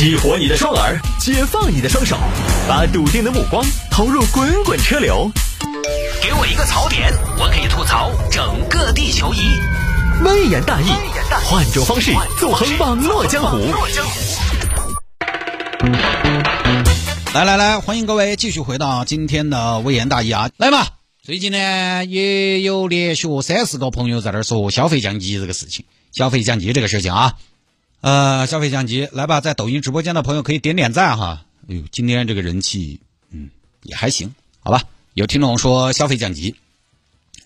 激活你的双耳，解放你的双手，把笃定的目光投入滚滚车流。给我一个槽点，我可以吐槽整个地球仪。微言大义，换种方式纵横网络江湖。来来来，欢迎各位继续回到今天的微言大义啊！来嘛，最近呢也有连续三四个朋友在那说消费降级这个事情，消费降级这个事情啊，呃，消费降级，来吧，在抖音直播间的朋友可以点点赞哈。哎呦，今天这个人气，嗯，也还行，好吧。有听众说消费降级，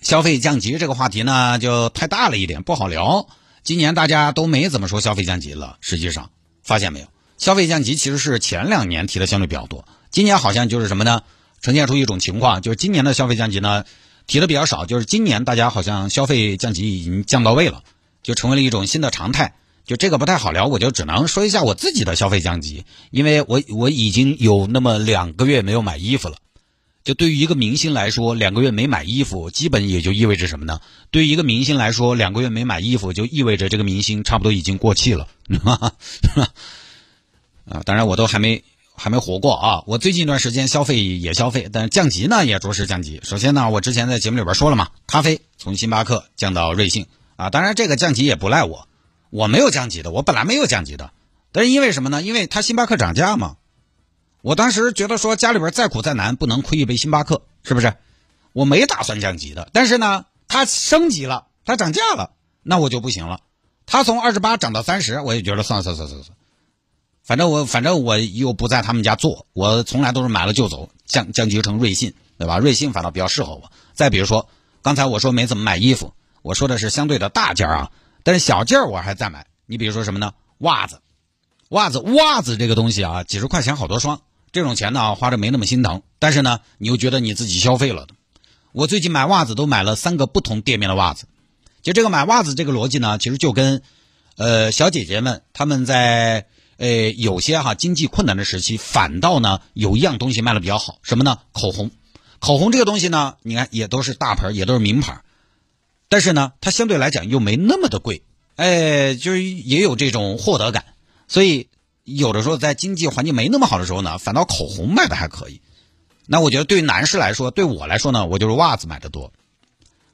消费降级这个话题呢就太大了一点，不好聊。今年大家都没怎么说消费降级了，实际上发现没有？消费降级其实是前两年提的相对比较多，今年好像就是什么呢？呈现出一种情况，就是今年的消费降级呢提的比较少，就是今年大家好像消费降级已经降到位了，就成为了一种新的常态。就这个不太好聊，我就只能说一下我自己的消费降级，因为我我已经有那么两个月没有买衣服了。就对于一个明星来说，两个月没买衣服，基本也就意味着什么呢？对于一个明星来说，两个月没买衣服，就意味着这个明星差不多已经过气了。啊，当然我都还没还没活过啊！我最近一段时间消费也消费，但降级呢也着实降级。首先呢，我之前在节目里边说了嘛，咖啡从星巴克降到瑞幸啊，当然这个降级也不赖我，我没有降级的，我本来没有降级的，但是因为什么呢？因为它星巴克涨价嘛。我当时觉得说家里边再苦再难，不能亏一杯星巴克，是不是？我没打算降级的，但是呢，它升级了，它涨价了，那我就不行了。它从二十八涨到三十，我也觉得算了算了算了算了。反正我反正我又不在他们家做，我从来都是买了就走，降降级成瑞幸，对吧？瑞幸反倒比较适合我。再比如说，刚才我说没怎么买衣服，我说的是相对的大件啊，但是小件儿我还在买。你比如说什么呢？袜子，袜子，袜子这个东西啊，几十块钱好多双，这种钱呢花着没那么心疼，但是呢，你又觉得你自己消费了。我最近买袜子都买了三个不同店面的袜子，就这个买袜子这个逻辑呢，其实就跟，呃，小姐姐们他们在。呃，有些哈经济困难的时期，反倒呢有一样东西卖的比较好，什么呢？口红。口红这个东西呢，你看也都是大牌，也都是名牌，但是呢，它相对来讲又没那么的贵，哎，就是也有这种获得感。所以有的时候在经济环境没那么好的时候呢，反倒口红卖的还可以。那我觉得对于男士来说，对我来说呢，我就是袜子买的多。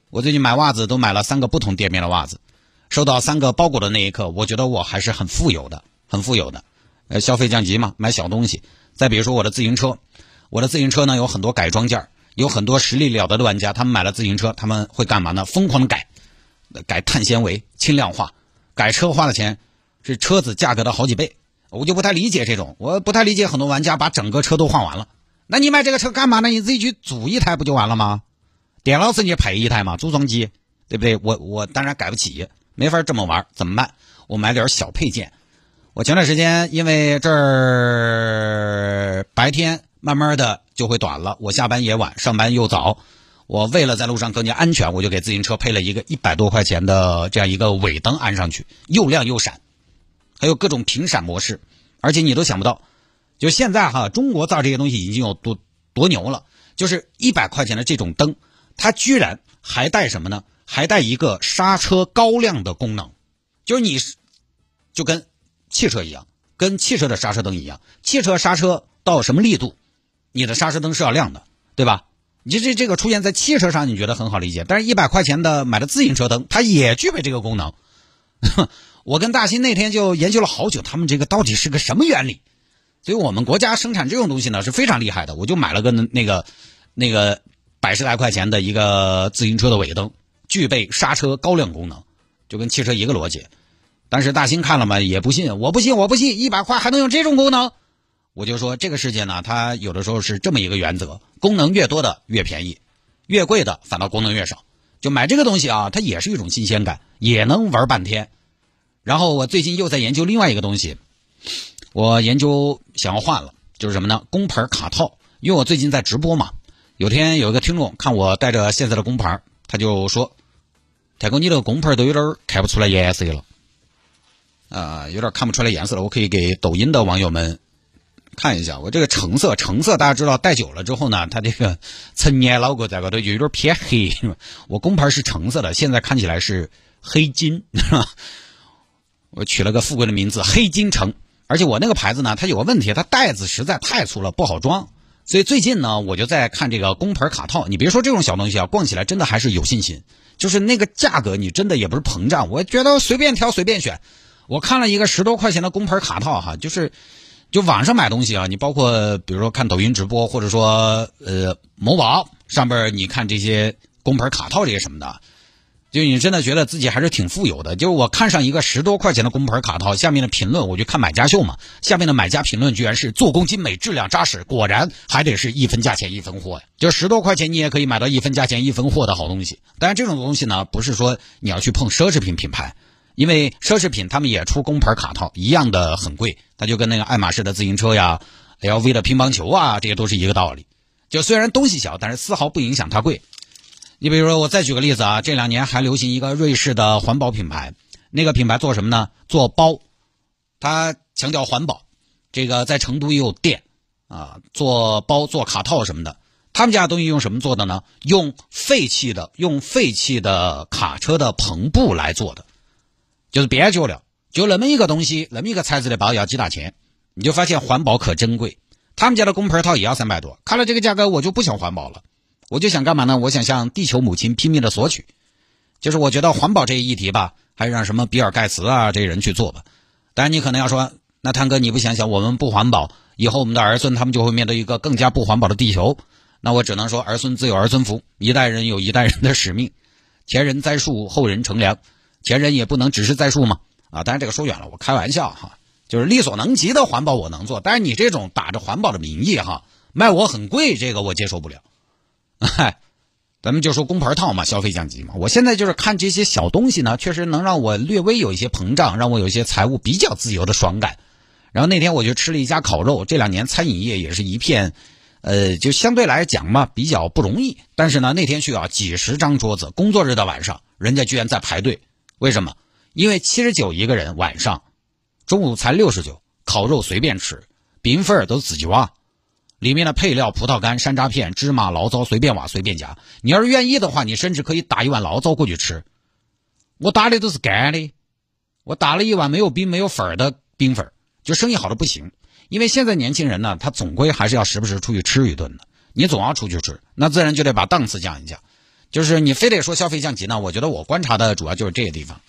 我最近买袜子都买了三个不同店面的袜子，收到三个包裹的那一刻，我觉得我还是很富有的。很富有的，呃，消费降级嘛，买小东西。再比如说我的自行车，我的自行车呢有很多改装件儿有很多实力了得的玩家，他们买了自行车，他们会干嘛呢？疯狂的改，改碳纤维、轻量化，改车花的钱是车子价格的好几倍。我就不太理解这种，我不太理解很多玩家把整个车都换完了。那你买这个车干嘛呢？你自己去组一台不就完了吗？点老师你配一台嘛，组装机，对不对？我我当然改不起，没法这么玩，怎么办？我买点小配件。我前段时间因为这儿白天慢慢的就会短了，我下班也晚，上班又早，我为了在路上更加安全，我就给自行车配了一个一百多块钱的这样一个尾灯安上去，又亮又闪，还有各种频闪模式，而且你都想不到，就现在哈，中国造这些东西已经有多多牛了，就是一百块钱的这种灯，它居然还带什么呢？还带一个刹车高亮的功能，就是你就跟。汽车一样，跟汽车的刹车灯一样，汽车刹车到什么力度，你的刹车灯是要亮的，对吧？你这这个出现在汽车上，你觉得很好理解，但是一百块钱的买的自行车灯，它也具备这个功能。我跟大新那天就研究了好久，他们这个到底是个什么原理？所以我们国家生产这种东西呢是非常厉害的。我就买了个那个那个百十来块钱的一个自行车的尾灯，具备刹车高亮功能，就跟汽车一个逻辑。但是大兴看了嘛，也不信，我不信，我不信，一百块还能有这种功能？我就说这个世界呢，它有的时候是这么一个原则：功能越多的越便宜，越贵的反倒功能越少。就买这个东西啊，它也是一种新鲜感，也能玩半天。然后我最近又在研究另外一个东西，我研究想要换了，就是什么呢？工牌卡套。因为我最近在直播嘛，有天有一个听众看我带着现在的工牌，他就说：“太哥，你的工牌都有点看不出来颜色了。”啊，有点看不出来颜色了。我可以给抖音的网友们看一下，我这个橙色，橙色大家知道戴久了之后呢，它这个陈年老过在外头有点偏黑。我工牌是橙色的，现在看起来是黑金，我取了个富贵的名字黑金橙。而且我那个牌子呢，它有个问题，它袋子实在太粗了，不好装。所以最近呢，我就在看这个工牌卡套。你别说这种小东西啊，逛起来真的还是有信心。就是那个价格，你真的也不是膨胀，我觉得随便挑随便选。我看了一个十多块钱的工牌卡套，哈，就是就网上买东西啊，你包括比如说看抖音直播，或者说呃某宝上边，你看这些工牌卡套这些什么的。就你真的觉得自己还是挺富有的。就我看上一个十多块钱的工牌卡套，下面的评论，我就看买家秀嘛，下面的买家评论居然是做工精美、质量扎实，果然还得是一分价钱一分货呀。就十多块钱你也可以买到一分价钱一分货的好东西。当然这种东西呢，不是说你要去碰奢侈品品牌，因为奢侈品他们也出工牌卡套，一样的很贵。它就跟那个爱马仕的自行车呀、LV 的乒乓球啊，这些都是一个道理。就虽然东西小，但是丝毫不影响它贵。你比如说，我再举个例子啊，这两年还流行一个瑞士的环保品牌，那个品牌做什么呢？做包，它强调环保。这个在成都也有店啊，做包、做卡套什么的。他们家东西用什么做的呢？用废弃的、用废弃的卡车的篷布来做的，就是边角料。就那么一个东西，那么一个材质的包要几大钱，你就发现环保可珍贵。他们家的工盆套也要三百多，看了这个价格，我就不想环保了。我就想干嘛呢？我想向地球母亲拼命的索取，就是我觉得环保这一议题吧，还是让什么比尔盖茨啊这些人去做吧。当然，你可能要说，那汤哥你不想想，我们不环保，以后我们的儿孙他们就会面对一个更加不环保的地球。那我只能说，儿孙自有儿孙福，一代人有一代人的使命，前人栽树，后人乘凉，前人也不能只是栽树嘛。啊，当然这个说远了，我开玩笑哈，就是力所能及的环保我能做，但是你这种打着环保的名义哈，卖我很贵，这个我接受不了。嗨，咱们就说工牌套嘛，消费降级嘛。我现在就是看这些小东西呢，确实能让我略微有一些膨胀，让我有一些财务比较自由的爽感。然后那天我就吃了一家烤肉，这两年餐饮业也是一片，呃，就相对来讲嘛比较不容易。但是呢，那天去啊，几十张桌子，工作日的晚上，人家居然在排队。为什么？因为七十九一个人，晚上，中午才六十九，烤肉随便吃，饼粉都自己挖。里面的配料：葡萄干、山楂片、芝麻、醪糟，随便挖随便夹。你要是愿意的话，你甚至可以打一碗醪糟过去吃。我打的都是干的，我打了一碗没有冰、没有粉的冰粉，就生意好的不行。因为现在年轻人呢，他总归还是要时不时出去吃一顿的。你总要出去吃，那自然就得把档次降一降。就是你非得说消费降级呢，我觉得我观察的主要就是这个地方。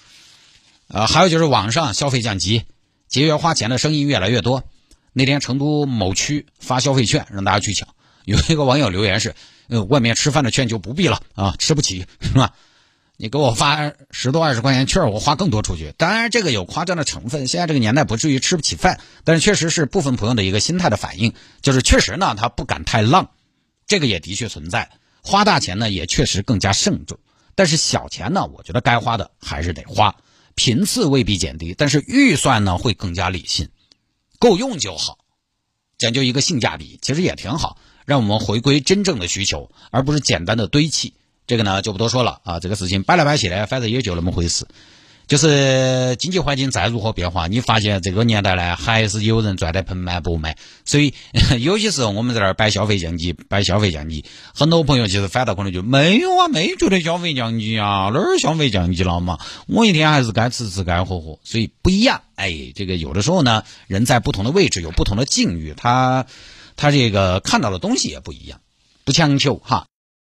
呃，还有就是网上消费降级，节约花钱的声音越来越多。那天成都某区发消费券让大家去抢，有一个网友留言是：“呃，外面吃饭的券就不必了啊，吃不起是吧？你给我发十多二十块钱券，我花更多出去。当然这个有夸张的成分，现在这个年代不至于吃不起饭，但是确实是部分朋友的一个心态的反应，就是确实呢他不敢太浪，这个也的确存在。花大钱呢也确实更加慎重，但是小钱呢，我觉得该花的还是得花，频次未必减低，但是预算呢会更加理性。”够用就好，讲究一个性价比，其实也挺好，让我们回归真正的需求，而不是简单的堆砌。这个呢就不多说了啊，这个事情掰来掰去呢，反正也就那么回事。就是经济环境再如何变化，你发现这个年代呢，还是有人赚得盆满钵满。所以有些时候我们在那儿摆消费降级，摆消费降级，很多朋友其实反倒可能就没有啊，没觉得消费降级啊，哪儿消费降级了嘛？我一天还是该吃吃该喝喝，所以不一样。哎，这个有的时候呢，人在不同的位置有不同的境遇，他他这个看到的东西也不一样，不强求哈。